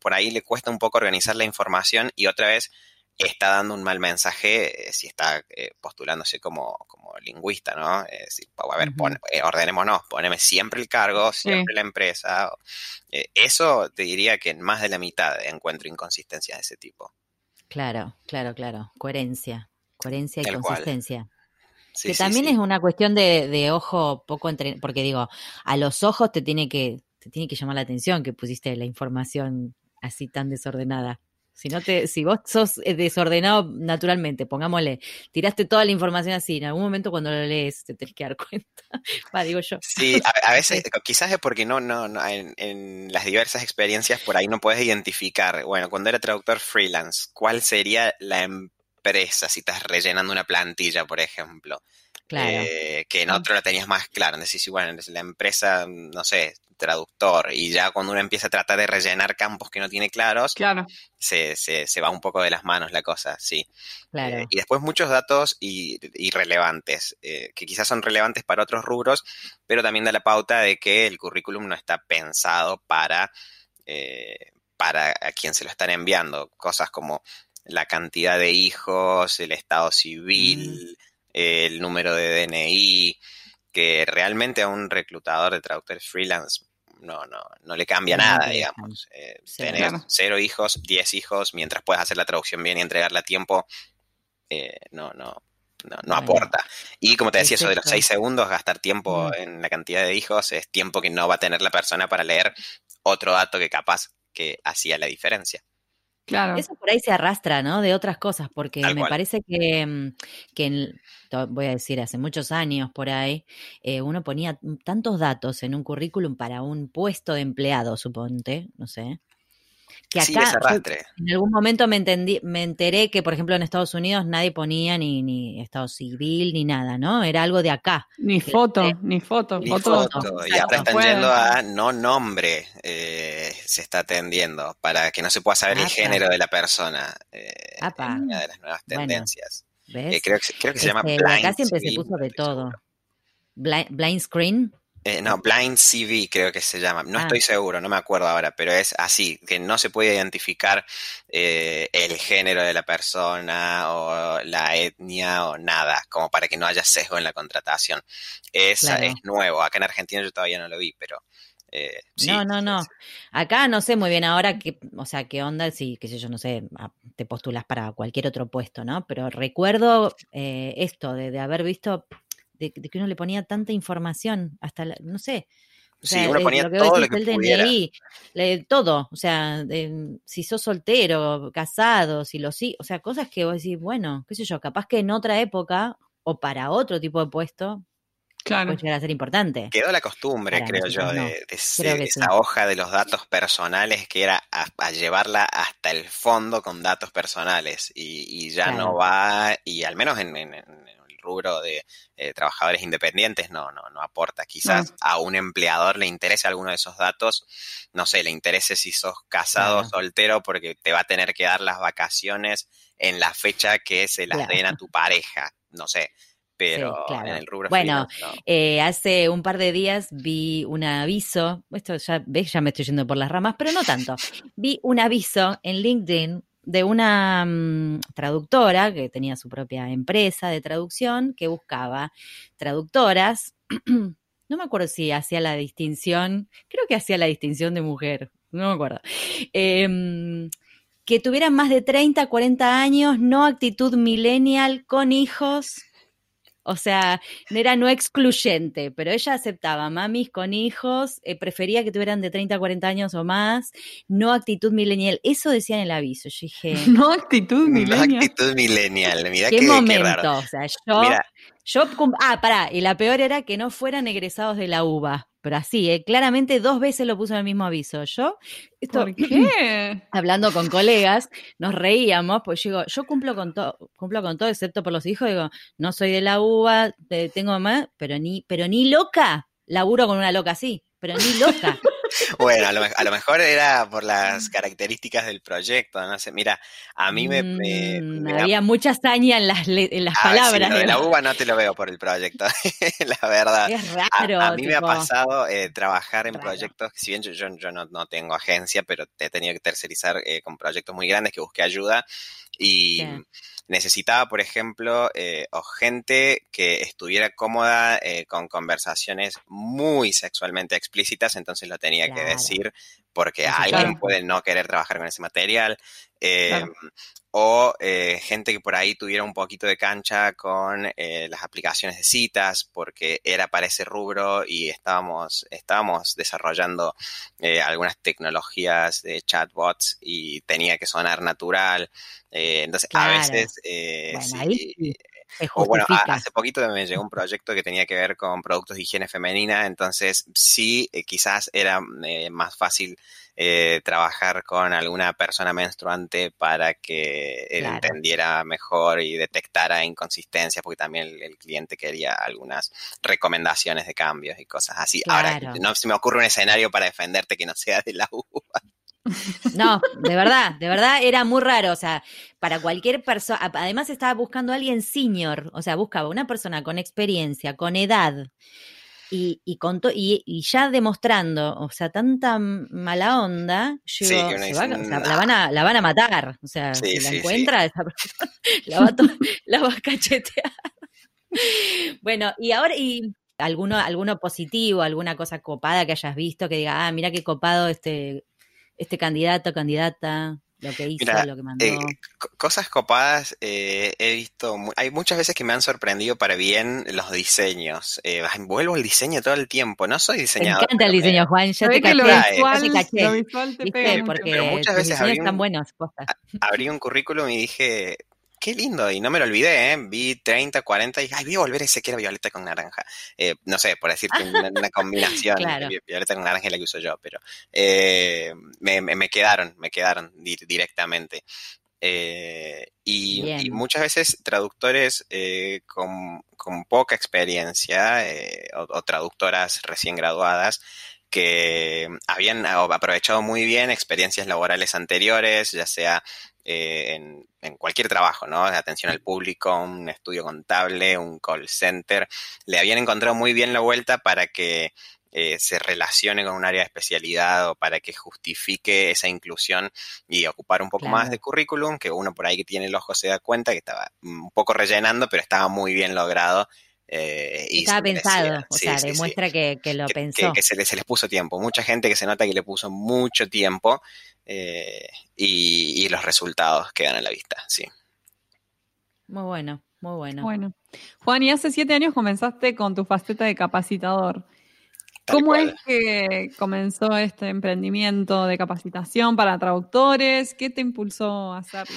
por ahí le cuesta un poco organizar la información y otra vez está dando un mal mensaje eh, si está eh, postulándose como, como, lingüista, ¿no? Es decir, a ver, eh, ordenémonos, poneme siempre el cargo, siempre la empresa. eso te diría que en más de la mitad encuentro inconsistencias de ese tipo. Claro, claro, claro. Coherencia. Coherencia y consistencia. que también es una cuestión de, de ojo poco entre, porque digo, a los ojos te tiene que, te tiene que llamar la atención que pusiste la información así tan desordenada. Si no te, si vos sos eh, desordenado naturalmente, pongámosle, tiraste toda la información así, en algún momento cuando lo lees te tenés que dar cuenta. Va, digo yo. Sí, a, veces, quizás es porque no, no, no en, las diversas experiencias por ahí no puedes identificar, bueno, cuando era traductor freelance, ¿cuál sería la empresa si estás rellenando una plantilla, por ejemplo? que en otro lo tenías más claro. Decís, bueno, la empresa, no sé, traductor, y ya cuando uno empieza a tratar de rellenar campos que no tiene claros, claro. se, se, se va un poco de las manos la cosa, sí. Claro. y después muchos datos irrelevantes, que quizás son relevantes para otros rubros, pero también da la pauta de que el currículum no está pensado para, para a quien se lo están enviando. Cosas como la cantidad de hijos, el estado civil, mm. el número de DNI, que realmente a un reclutador de traductores freelance no, no, no le cambia nada, digamos. Eh, tener cero hijos, diez hijos, mientras puedas hacer la traducción bien y entregarla a tiempo, eh, no, no, no, aporta. Y como te decía, eso de los seis segundos, gastar tiempo mm. en la cantidad de hijos es tiempo que no va a tener la persona para leer otro dato que capaz que hacía la diferencia. Claro. Eso por ahí se arrastra, ¿no? De otras cosas, porque me parece que, mm, que voy a decir, hace muchos años por ahí, eh, uno ponía tantos datos en un currículum para un puesto de empleado, suponte, no sé, que acá en algún momento me entendí, me enteré que, por ejemplo, en Estados Unidos nadie ponía ni, ni estado civil ni nada, ¿no? Era algo de acá. Ni foto, ni foto. Ni foto. Y ahora están yendo a no nombre, eh, se está atendiendo, para que no se pueda saber el género de la persona. Eh, una de las nuevas tendencias. Eh, creo, que, creo que se llama este, Blind Acá siempre se puso de todo. blind screen. Eh, no, Blind CV creo que se llama. No ah. estoy seguro, no me acuerdo ahora, pero es así, que no se puede identificar eh, el género de la persona o la etnia o nada, como para que no haya sesgo en la contratación. Esa es nuevo. Acá en Argentina yo todavía no lo vi, pero... Eh, no, no, no. Acá no sé muy bien ahora qué, o sea, qué onda, si, qué sé yo, no sé, te postulas para cualquier otro puesto, ¿no? Pero recuerdo esto de, de haber visto de, que uno le ponía tanta información, hasta, no sé. sí, uno ponía todo lo que el DNI, todo, o sea, si sos soltero, casado, si lo sí, o sea, cosas que vos decís, bueno, qué sé yo, capaz que en otra época o para otro tipo de puesto, Claro. puede llegar a ser importante. Quedó la costumbre, creo yo, de, esa hoja de los datos personales que era a, llevarla hasta el fondo con datos personales y, ya no va, y al menos en, rubro de eh, trabajadores independientes no, no, no aporta. Quizás a un empleador le interese alguno de esos datos, no sé, le interese si sos casado o soltero porque te va a tener que dar las vacaciones en la fecha que se las den a tu pareja, no sé. Pero en el rubro Bueno, eh, hace un par de días vi un aviso, esto ya ves, ya me estoy yendo por las ramas, pero no tanto. Vi un aviso en LinkedIn de una mm, traductora que tenía su propia empresa de traducción que buscaba traductoras. no me acuerdo si hacía la distinción, creo que hacía la distinción de mujer, no me acuerdo. Em, que tuvieran más de 30, 40 años, no actitud millennial, con hijos o sea, era no excluyente, pero ella aceptaba mamis con hijos, eh, prefería que tuvieran de 30 a 40 años o más, no actitud millennial. Eso decía en el aviso. Yo dije. No actitud millennial. No actitud millennial. Mira qué, momento. O sea, yo. Yo, ah, pará, y la peor era que no fueran egresados de la UBA. Pero así, ¿eh? claramente dos veces lo puso en el mismo aviso. Yo, esto, ¿Por qué? hablando con colegas, nos reíamos, pues yo digo, yo cumplo con todo, cumplo con todo, excepto por los hijos, digo, no soy de la UBA, tengo más, pero ni, pero ni loca, laburo con una loca así, pero ni loca. Bueno, a lo, mejor era por las características del proyecto, no sé. Mira, a mí me. Mm, había mucha hazaña en las, en las palabras. de la uva no te lo veo por el proyecto, la verdad. Es raro. A, mí me ha pasado eh, trabajar en proyectos, si bien yo, yo, no, tengo agencia, pero he tenido que tercerizar eh, con proyectos muy grandes que busqué ayuda y necesitaba, por ejemplo, eh, o gente que estuviera cómoda eh, con conversaciones muy sexualmente explícitas, entonces lo tenía que decir porque alguien puede no querer trabajar con ese material. Eh, o eh, gente que por ahí tuviera un poquito de cancha con eh, las aplicaciones de citas, porque era para ese rubro y estábamos, estábamos desarrollando algunas tecnologías de chatbots y tenía que sonar natural. entonces, a veces o bueno, hace poquito me llegó un proyecto que tenía que ver con productos de higiene femenina, entonces sí, eh, quizás era eh, más fácil eh, trabajar con alguna persona menstruante para que él entendiera mejor y detectara inconsistencias, porque también el, cliente quería algunas recomendaciones de cambios y cosas así. Ahora, no se me ocurre un escenario para defenderte que no sea de la uva. No, de verdad, de verdad era muy raro. O sea, para cualquier persona, además estaba buscando a alguien senior, o sea, buscaba una persona con experiencia, con edad y, y, y, ya demostrando, o sea, tanta mala onda, yo la, van a, la van a matar. O sea, si la encuentra, esa persona, la, va la va a cachetear. bueno, y ahora, y alguno, alguno positivo, alguna cosa copada que hayas visto que diga, ah, mira qué copado este este candidato, candidata, lo que hizo, lo que mandó. Eh, cosas copadas eh, he visto, hay muchas veces que me han sorprendido para bien los diseños. Eh, vuelvo al diseño todo el tiempo, no soy diseñador. Me encanta el diseño, Juan, yo te caché, lo visual, te caché. Porque muchas veces están buenos. Abrí un currículum y dije, qué lindo, y no me lo olvidé, ¿eh? vi 30, 40 y dije, ay, voy a volver ese que era violeta con naranja. Eh, no sé, por decirte una, combinación, violeta con naranja es la que uso yo, pero eh, me, quedaron, me quedaron directamente. Eh, y, muchas veces traductores con, poca experiencia o, traductoras recién graduadas que habían aprovechado muy bien experiencias laborales anteriores, ya sea eh, en, cualquier trabajo, ¿no? De atención al público, un estudio contable, un call center, le habían encontrado muy bien la vuelta para que eh, se relacione con un área de especialidad o para que justifique esa inclusión y ocupar un poco más de currículum, que uno por ahí que tiene el ojo se da cuenta que estaba un poco rellenando, pero estaba muy bien logrado. Eh, Estaba pensado, o sea, demuestra Que, lo pensó. Que, se, les, se, les, puso tiempo. Mucha gente que se nota que le puso mucho tiempo eh, y, los resultados quedan a la vista, sí. Muy bueno, muy bueno. Bueno, Juan, y hace siete años comenzaste con tu faceta de capacitador. ¿Cómo es que comenzó este emprendimiento de capacitación para traductores? ¿Qué te impulsó a hacerlo?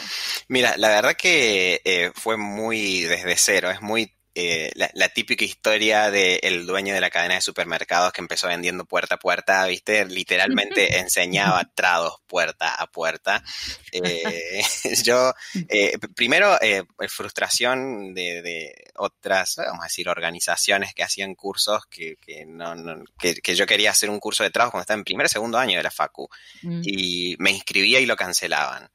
Mira, la verdad que eh, fue muy desde cero, es muy eh, la, típica historia del dueño de la cadena de supermercados que empezó vendiendo puerta a puerta, ¿viste? Literalmente enseñaba trados puerta a puerta. Eh, yo, eh, primero, frustración de, otras, vamos a decir, organizaciones que hacían cursos que, no, que, yo quería hacer un curso de trabajo cuando estaba en primer segundo año de la FACU mm. y me inscribía y lo cancelaban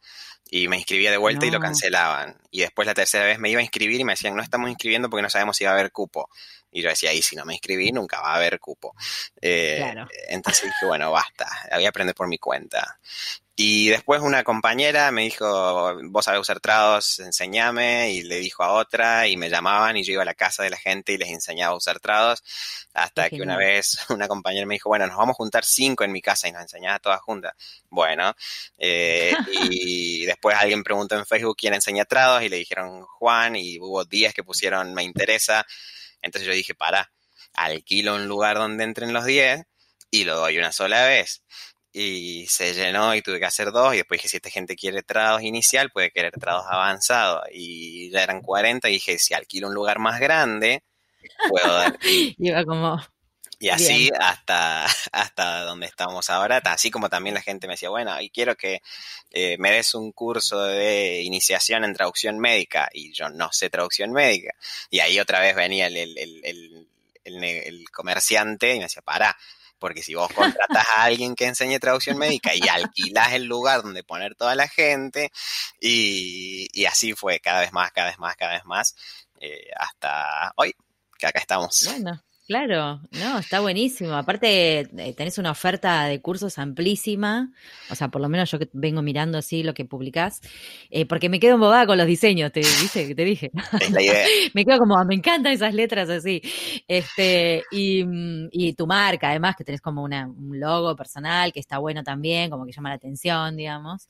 y me inscribía de vuelta y lo cancelaban. Y después la tercera vez me iba a inscribir y me decían, no estamos inscribiendo porque no sabemos si va a haber cupo. Y yo decía, y si no me inscribí, nunca va a haber cupo. Eh, entonces dije, bueno, basta, voy a aprender por mi cuenta. Y después una compañera me dijo, vos sabés usar trados, enseñame, y le dijo a otra, y me llamaban, y yo iba a la casa de la gente y les enseñaba a usar trados, hasta que una vez una compañera me dijo, bueno, nos vamos a juntar cinco en mi casa y nos enseñaba todas juntas. Bueno, eh, y después alguien preguntó en Facebook quién enseña trados, y le dijeron Juan, y hubo días que pusieron me interesa, entonces yo dije, para, alquilo un lugar donde entren los diez, y lo doy una sola vez y se llenó y tuve que hacer dos y después dije si esta gente quiere trados inicial puede querer trados avanzados y ya eran 40 y dije si alquilo un lugar más grande puedo dar como y así hasta, hasta donde estamos ahora, así como también la gente me decía, bueno, y quiero que eh, me des un curso de iniciación en traducción médica, y yo no sé traducción médica. Y ahí otra vez venía el, el, el, el comerciante y me decía, para, porque si vos contratás a alguien que enseñe traducción médica y alquilás el lugar donde poner toda la gente, y, así fue cada vez más, cada vez más, cada vez más, eh, hasta hoy, que acá estamos. Bueno, Claro, no, está buenísimo. Aparte, eh, tenés una oferta de cursos amplísima, o sea, por lo menos yo que vengo mirando así lo que publicás, eh, porque me quedo embobada con los diseños, te dije, te dije. Es la idea. me quedo como, me encantan esas letras así. Este, y, mm, y tu marca, además, que tenés como una, un logo personal que está bueno también, como que llama la atención, digamos.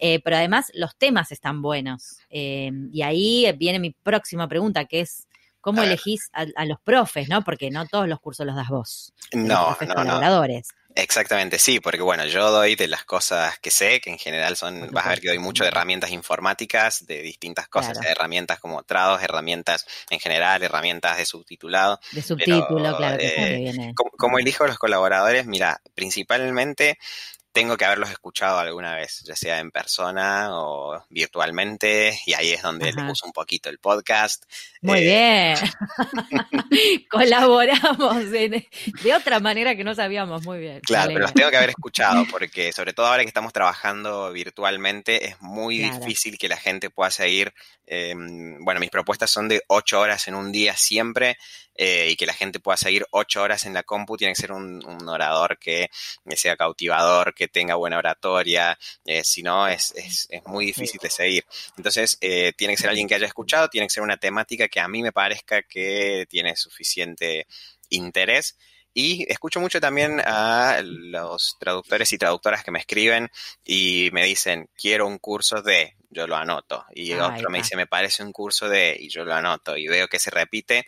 Eh, pero además, los temas están buenos. y ahí viene mi próxima pregunta, que es ¿Cómo elegís a, los profes, no? Porque no todos los cursos los das vos. No, no, colaboradores. Exactamente, sí, porque bueno, yo doy de las cosas que sé, que en general son, vas a ver que doy mucho de herramientas informáticas, de distintas cosas, herramientas como trados, herramientas en general, herramientas de subtitulado. De subtítulo, claro, que, eh, viene. Como, como elijo los colaboradores, mira, principalmente tengo que haberlos escuchado alguna vez, ya sea en persona o virtualmente, y ahí es donde les uso un poquito el podcast. Muy eh, bien. Colaboramos de otra manera que no sabíamos, muy bien. Claro, pero los tengo que haber escuchado, porque sobre todo ahora que estamos trabajando virtualmente, es muy difícil que la gente pueda seguir. Em, bueno, mis propuestas son de ocho horas en un día siempre, eh, y que la gente pueda seguir ocho horas en la compu, tiene que ser un, orador que sea cautivador, que tenga buena oratoria, eh, si no es, es, es, muy difícil de seguir. Entonces, eh, tiene que ser alguien que haya escuchado, tiene que ser una temática que a mí me parezca que tiene suficiente interés. Y escucho mucho también a los traductores y traductoras que me escriben y me dicen, quiero un curso de, yo lo anoto. Y otro me dice, me parece un curso de, y yo lo anoto. Y veo que se repite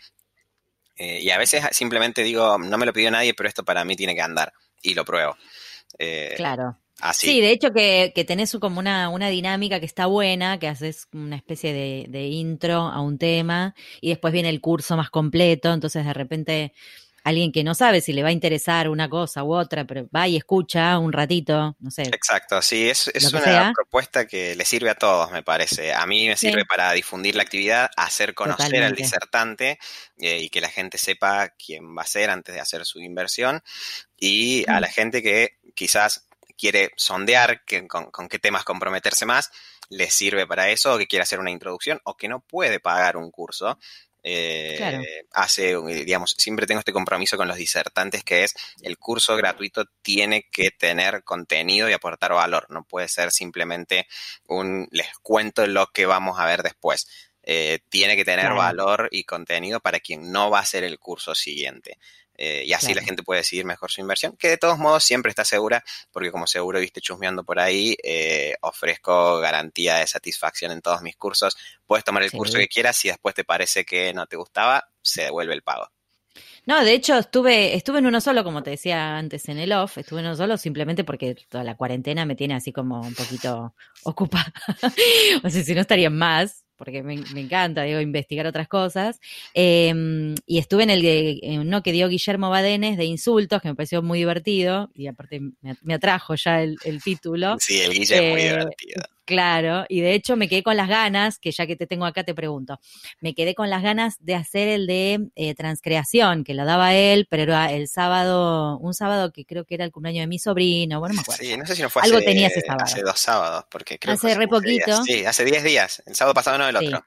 eh, y a veces simplemente digo, no me lo pidió nadie, pero esto para mí tiene que andar. Y lo pruebo. Eh, claro. Así. Sí, de hecho que, que tenés como una, una, dinámica que está buena, que haces una especie de, de intro a un tema y después viene el curso más completo, entonces de repente alguien que no sabe si le va a interesar una cosa u otra, pero va y escucha un ratito, no sé. Exacto, sí, es, es una propuesta que le sirve a todos, me parece. A mí me sirve para difundir la actividad, hacer conocer al disertante eh, y que la gente sepa quién va a ser antes de hacer su inversión y a la gente que quizás quiere sondear con, con qué temas comprometerse más, le sirve para eso, o que quiere hacer una introducción, o que no puede pagar un curso, eh, hace, digamos, siempre tengo este compromiso con los disertantes que es el curso gratuito tiene que tener contenido y aportar valor, no puede ser simplemente un les cuento lo que vamos a ver después. Eh, tiene que tener valor y contenido para quien no va a hacer el curso siguiente. Eh, y así la gente puede decidir mejor su inversión, que de todos modos siempre está segura, porque como seguro viste chusmeando por ahí, eh, ofrezco garantía de satisfacción en todos mis cursos. Puedes tomar el curso que quieras, si después te parece que no te gustaba, se devuelve el pago. No, de hecho estuve, estuve en uno solo, como te decía antes en el off, estuve en uno solo simplemente porque toda la cuarentena me tiene así como un poquito ocupada. o sea, si no estarían más, porque me, encanta, digo, investigar otras cosas. Em, y estuve en el de uno que dio Guillermo Badenes de insultos, que me pareció muy divertido, y aparte me, atrajo ya el, título. Sí, el Guillermo es muy eh, divertido. Claro, y de hecho me quedé con las ganas, que ya que te tengo acá te pregunto, me quedé con las ganas de hacer el de eh, transcreación, que lo daba él, pero era el sábado, un sábado que creo que era el cumpleaños de mi sobrino, bueno, no me acuerdo. Sí, no sé si no fue Algo hace, tenía ese sábado. hace dos sábados, porque creo hace re poquito. Sí, hace 10 días, el sábado pasado no el otro.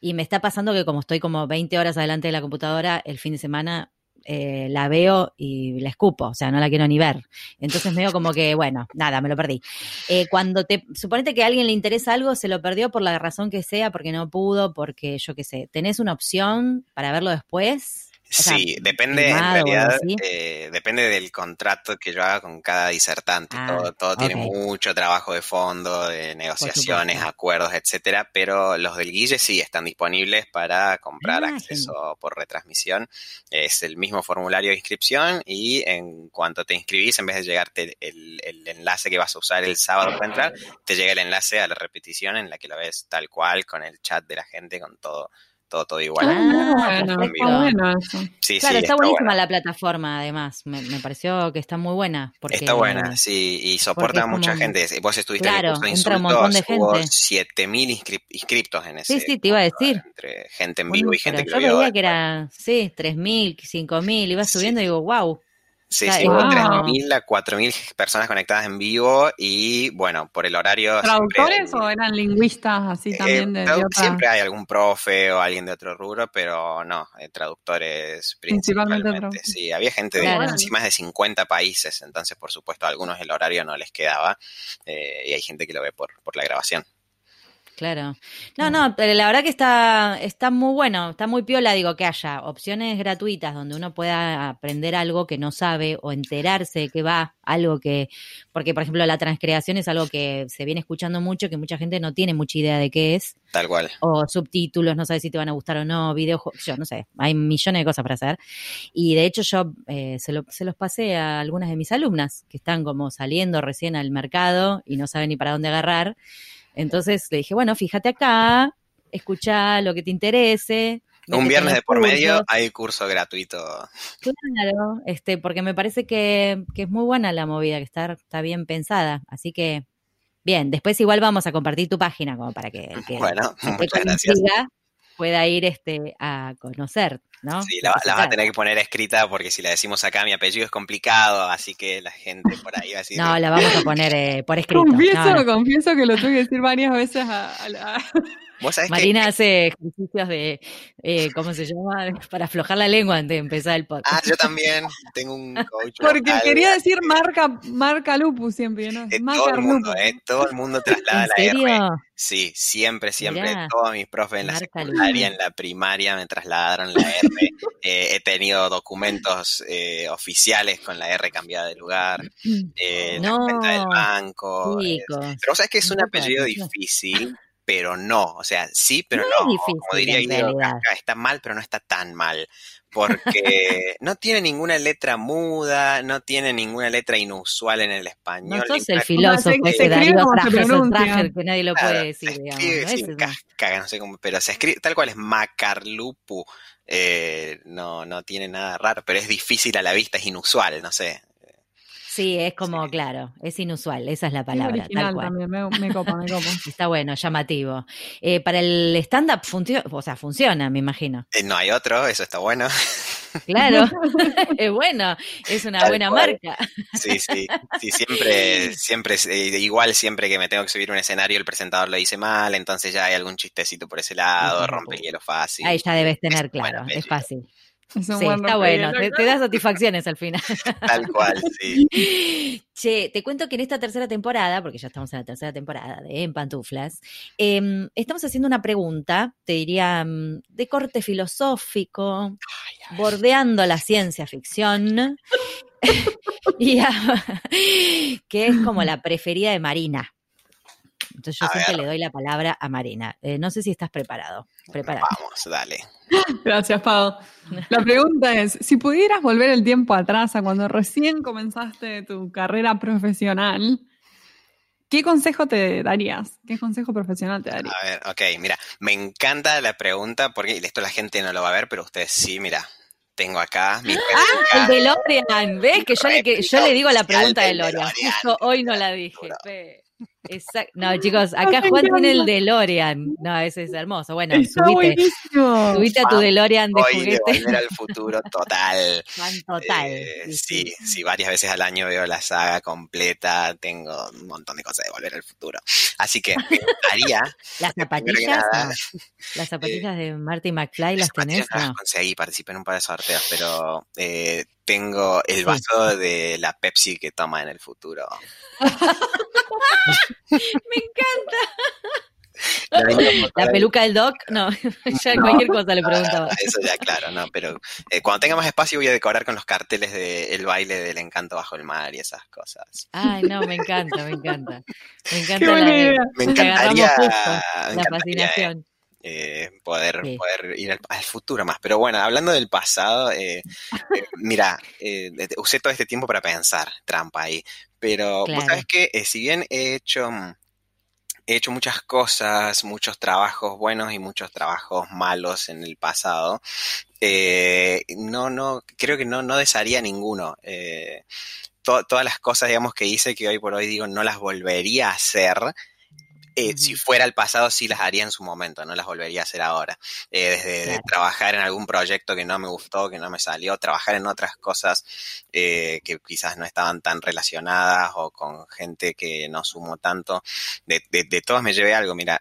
Y me está pasando que como estoy como 20 horas adelante de la computadora, el fin de semana eh, la veo y la escupo, o sea, no la quiero ni ver. Entonces veo como que, bueno, nada, me lo perdí. Eh, cuando te, suponete que a alguien le interesa algo, se lo perdió por la razón que sea, porque no pudo, porque yo qué sé, tenés una opción para verlo después sí, depende, en realidad, eh, depende del contrato que yo haga con cada disertante. Ah, todo, tiene mucho trabajo de fondo, de negociaciones, acuerdos, etcétera, pero los del Guille sí están disponibles para comprar ah, acceso por retransmisión. Es el mismo formulario de inscripción y en cuanto te inscribís, en vez de llegarte el, el enlace que vas a usar el sábado para entrar, te llega el enlace a la repetición en la que lo ves tal cual, con el chat de la gente, con todo todo, todo igual. Ah, está bueno eso. Sí, claro, está, buenísima la plataforma, además. Me, pareció que está muy buena. Porque, está buena, sí, y soporta a mucha gente. Vos estuviste claro, en el curso de un montón de gente. Hubo 7.000 inscriptos en ese. Sí, sí, te iba a decir. Entre gente en vivo y gente que yo lo Yo veía que era, sí, 3.000, 5.000, iba subiendo y digo, wow. Sí, sí, hubo 3.000 a 4.000 personas conectadas en vivo y bueno, por el horario... ¿Traductores o eran lingüistas así eh, también? de, Siempre hay algún profe o alguien de otro rubro, pero no, eh, traductores principalmente. sí, había gente de más de 50 países, entonces por supuesto a algunos el horario no les quedaba eh, y hay gente que lo ve por, por la grabación. Claro. No, no, pero la verdad que está, está muy bueno, está muy piola, digo, que haya opciones gratuitas donde uno pueda aprender algo que no sabe o enterarse de que va, algo que, porque por ejemplo la transcreación es algo que se viene escuchando mucho, que mucha gente no tiene mucha idea de qué es. Tal cual. O subtítulos, no sabe si te van a gustar o no, videojuegos, yo no sé, hay millones de cosas para hacer. Y de hecho yo eh, se, lo, se los pasé a algunas de mis alumnas que están como saliendo recién al mercado y no saben ni para dónde agarrar. Entonces le dije, bueno, fíjate acá, escucha lo que te interese. Un viernes de por medio hay curso gratuito. Claro, este, porque me parece que, es muy buena la movida, que está, está bien pensada. Así que, bien, después igual vamos a compartir tu página como para que que bueno, muchas gracias. Pueda ir este, a conocer ¿no? Sí, la, vas a tener que poner escrita porque si la decimos acá mi apellido es complicado, así que la gente por ahí va a decir... No, la vamos a poner eh, por escrito. Confieso, confieso que lo tuve que decir varias veces a, la... Marina hace ejercicios de, eh, ¿cómo se llama? Para aflojar la lengua antes de empezar el podcast. Ah, yo también tengo un coach. Porque quería decir marca, marca lupus siempre, ¿no? Eh, todo, el mundo, eh, todo el mundo traslada la R. Sí, siempre, siempre. Todos mis profes en la secundaria, en la primaria me trasladaron la R. Eh, he tenido documentos eh, oficiales con la R cambiada de lugar. Eh, la cuenta del banco. pero sabes que es un apellido difícil pero no, o sea, sí, pero no. Como diría Guido está mal, pero no está tan mal. Porque no tiene ninguna letra muda, no tiene ninguna letra inusual en el español. No sos el filósofo que se Darío Traje, que nadie lo puede decir, digamos. ¿no? no sé cómo, pero se escribe tal cual es Macarlupu. Eh, no, no tiene nada raro, pero es difícil a la vista, es inusual, no sé. Sí, es como, claro, es inusual, esa es la palabra. tal cual. También, me, copa, me copa. Está bueno, llamativo. Eh, para el stand-up funciona, o sea, funciona, me imagino. Eh, no hay otro, eso está bueno. Claro, es bueno, es una buena marca. Sí, sí, sí, siempre, siempre, eh, igual siempre que me tengo que subir un escenario, el presentador lo dice mal, entonces ya hay algún chistecito por ese lado, rompe el hielo fácil. Ahí ya debes tener claro, es fácil sí, está bueno, te, da satisfacciones al final. Tal cual, sí. Che, te cuento que en esta tercera temporada, porque ya estamos en la tercera temporada de En Pantuflas, em, estamos haciendo una pregunta, te diría, mm, de corte filosófico, bordeando la ciencia ficción, y, que es como la preferida de Marina. Entonces yo siempre le doy la palabra a Marina. Eh, no sé si estás preparado. Preparado. Vamos, dale. Gracias, Pau. La pregunta es, si pudieras volver el tiempo atrás a cuando recién comenzaste tu carrera profesional, ¿qué consejo te darías? ¿Qué consejo profesional te darías? A ver, ok, mira, me encanta la pregunta porque esto la gente no lo va a ver, pero ustedes sí, mira, tengo acá mi Ah, el DeLorean, ¿ves? Que yo le, yo le digo la pregunta de DeLorean. Justo hoy no la dije. Exacto. No, chicos, acá Juan tiene el DeLorean. No, ese es hermoso. Bueno, subite, subite a tu DeLorean de juguete. De volver al futuro total. Juan, total. Eh, sí, sí, varias veces al año veo la saga completa. Tengo un montón de cosas de volver al futuro. Así que gustaría. las zapatillas. las zapatillas de Marty McFly, ¿las tenés? No? las conseguí, participé en un par de sorteos, pero eh, tengo el vaso de la Pepsi que toma en el futuro. Me encanta. La peluca del doc, no, ya cualquier cosa le preguntaba. Eso ya, claro, no, pero eh, cuando tenga más espacio voy a decorar con los carteles del baile del encanto bajo el mar y esas cosas. Ay, no, me encanta, me encanta. Me encanta la, me encantaría, la fascinación. Eh, poder, poder ir al, futuro más. Pero bueno, hablando del pasado, eh, mira, usé todo este tiempo para pensar, trampa ahí. Pero vos sabés que si bien he hecho he hecho muchas cosas, muchos trabajos buenos y muchos trabajos malos en el pasado. Eh, no, no, creo que no, no desharía ninguno. Eh, todas las cosas, digamos, que hice que hoy por hoy digo no las volvería a hacer, eh, si fuera el pasado sí las haría en su momento, no las volvería a hacer ahora. Eh, desde trabajar en algún proyecto que no me gustó, que no me salió, trabajar en otras cosas eh, que quizás no estaban tan relacionadas o con gente que no sumo tanto. De, de, todas me llevé algo, mira,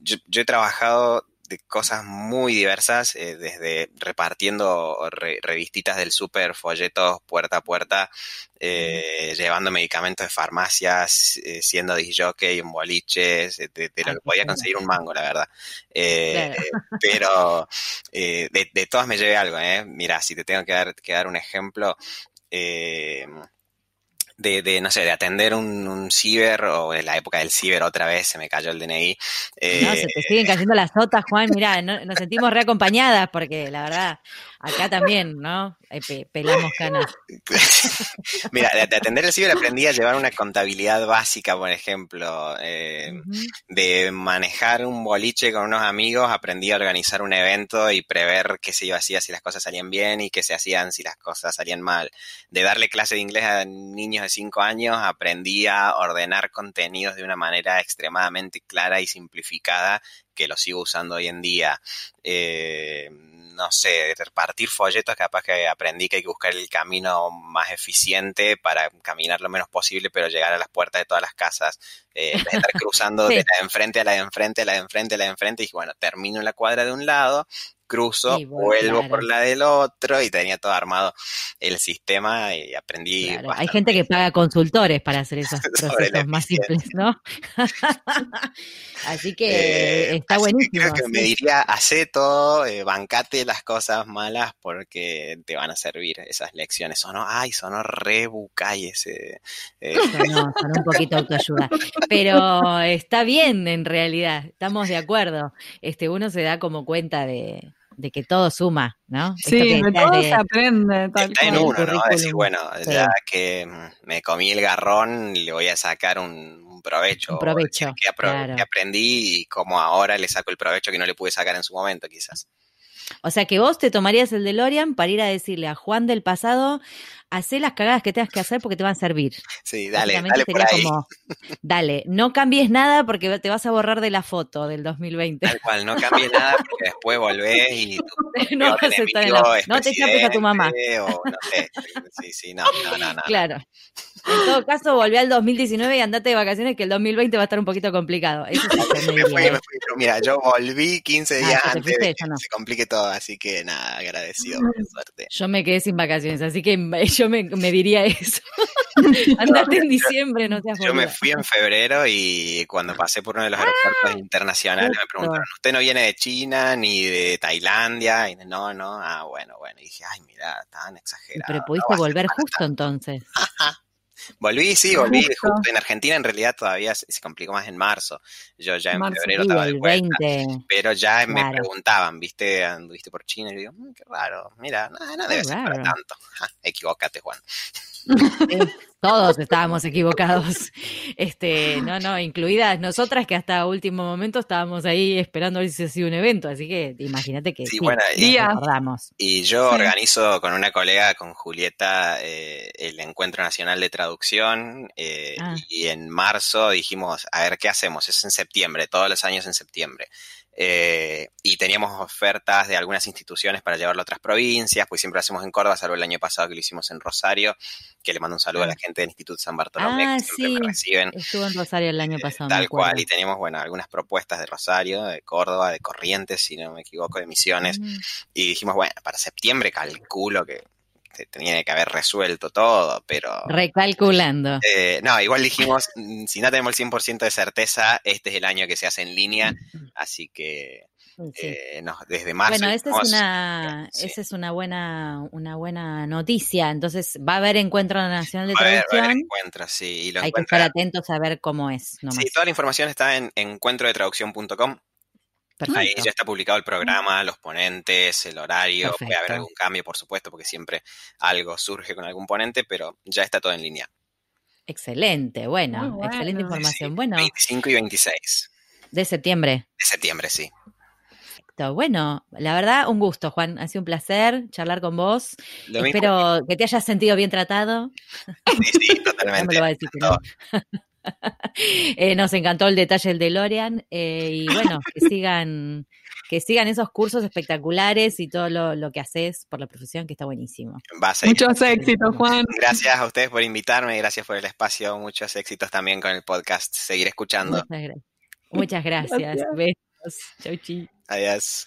yo, yo, he trabajado cosas muy diversas, eh, desde repartiendo revistitas del súper, folletos puerta a puerta, eh, llevando medicamentos de farmacias, eh, siendo disjockey en boliches, de, lo que podía conseguir un mango, la verdad. Pero de, todas me llevé algo, ¿eh? Mira, si te tengo que dar, que dar un ejemplo, eh, de, de, no sé, de atender un, un, ciber o en la época del ciber otra vez se me cayó el DNI. no, se te siguen cayendo las notas, Juan. Mira, nos sentimos reacompañadas porque la verdad, acá también, ¿no? Eh, pelamos canas. Mira, de, atender el ciber aprendí a llevar una contabilidad básica, por ejemplo. Eh, de manejar un boliche con unos amigos, aprendí a organizar un evento y prever qué se iba a hacer si las cosas salían bien y qué se hacían si las cosas salían mal. De darle clase de inglés a niños de cinco años, aprendí a ordenar contenidos de una manera extremadamente clara y simplificada que lo sigo usando hoy en día. Eh, no sé, repartir folletos, capaz que aprendí que hay que buscar el camino más eficiente para caminar lo menos posible, pero llegar a las puertas de todas las casas, eh, estar cruzando de la de enfrente a la de enfrente, a la de enfrente, a la de enfrente, y bueno, termino en la cuadra de un lado, cruzo, vuelvo por la del otro y tenía todo armado el sistema y aprendí. Hay gente que paga consultores para hacer esos procesos más simples, ¿no? Así que eh, está buenísimo. creo que me diría, hace todo, eh, bancate las cosas malas porque te van a servir esas lecciones. Sonó, ay, sonó re bucay ese. Eh. Sonó, sonó un poquito autoayuda. Pero está bien en realidad, estamos de acuerdo. Este, uno se da como cuenta de, de que todo suma, ¿no? Sí, de todo se aprende. Tal está en uno, ¿no? Decir, bueno, ya que me comí el garrón, le voy a sacar un, provecho. Un provecho. Que, aprendí y como ahora le saco el provecho que no le pude sacar en su momento, quizás. O sea que vos te tomarías el DeLorean para ir a decirle a Juan del pasado, hacé las cagadas que tengas que hacer porque te van a servir. Sí, dale, dale por ahí. Como, dale, no cambies nada porque te vas a borrar de la foto del 2020. Tal cual, no cambies nada porque después volvés y tu, no, vas a no te chapes a tu mamá. O, no sé, sí, sí, no, no, no, no. Claro. En todo caso, volví al 2019 y andate de vacaciones que el 2020 va a estar un poquito complicado. Eso me, fui, me fui, mira, yo volví 15 ah, días antes de que se complique todo, así que nada, agradecido por suerte. Yo me quedé sin vacaciones, así que yo me, diría eso. Andate en diciembre, no seas Yo me fui en febrero y cuando pasé por uno de los aeropuertos ah, internacionales me preguntaron, ¿usted no viene de China ni de Tailandia? Y no, no, ah, bueno, bueno. Y dije, ay, mira, tan exagerado. Pero pudiste volver justo entonces. Volví, sí, volví justo. En Argentina en realidad todavía se, complicó más en marzo. Yo ya en febrero estaba de vuelta. Pero ya me preguntaban, ¿viste? ¿Anduviste por China? Y yo digo, mm, qué raro. Mira, no, no debe ser para tanto. equivócate, Juan. Todos estábamos equivocados. Este, no, no, incluidas nosotras que hasta último momento estábamos ahí esperando a ver si se hacía un evento, así que imagínate que sí, bueno, y, y, yo organizo con una colega, con Julieta, eh, el Encuentro Nacional de Traducción eh, ah. y en marzo dijimos, a ver, ¿qué hacemos? Es en septiembre, todos los años en septiembre. Eh, y teníamos ofertas de algunas instituciones para llevarlo a otras provincias, pues siempre lo hacemos en Córdoba, salvo el año pasado que lo hicimos en Rosario, que le mando un saludo a la gente del Instituto San Bartolomé, ah, que siempre me reciben. Estuvo en Rosario el año eh, pasado. tal cual, y teníamos, bueno, algunas propuestas de Rosario, de Córdoba, de Corrientes, si no me equivoco, de Misiones, y dijimos, bueno, para septiembre calculo que tenía que haber resuelto todo, pero... Recalculando. Eh, no, igual dijimos, mm, si no tenemos el 100% de certeza, este es el año que se hace en línea, así que eh, desde marzo... Bueno, esta es una, esa es una buena, una buena noticia, entonces va a haber Encuentro Nacional de Traducción. sí, Hay que estar atentos a ver cómo es. Sí, toda la información está en encuentrodetraducción.com. Ahí ya está publicado el programa, los ponentes, el horario, puede haber algún cambio, por supuesto, porque siempre algo surge con algún ponente, pero ya está todo en línea. Excelente, bueno, excelente información. Bueno, 25 y 26. De septiembre. De septiembre, sí. Perfecto. Bueno, la verdad, un gusto, Juan. Ha sido un placer charlar con vos. Espero que te hayas sentido bien tratado. Sí, sí, totalmente. no me lo va a decir Eh, nos encantó el detalle del DeLorean eh, y bueno, que sigan, que sigan esos cursos espectaculares y todo lo, que haces por la profesión, que está buenísimo. Muchos éxitos, Juan. Gracias a ustedes por invitarme, gracias por el espacio, muchos éxitos también con el podcast. Seguir escuchando. Muchas gracias. Muchas gracias. Besos. Chau, chi. Adiós.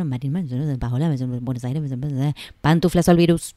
Marín, Buenos Aires, pantuflas al virus.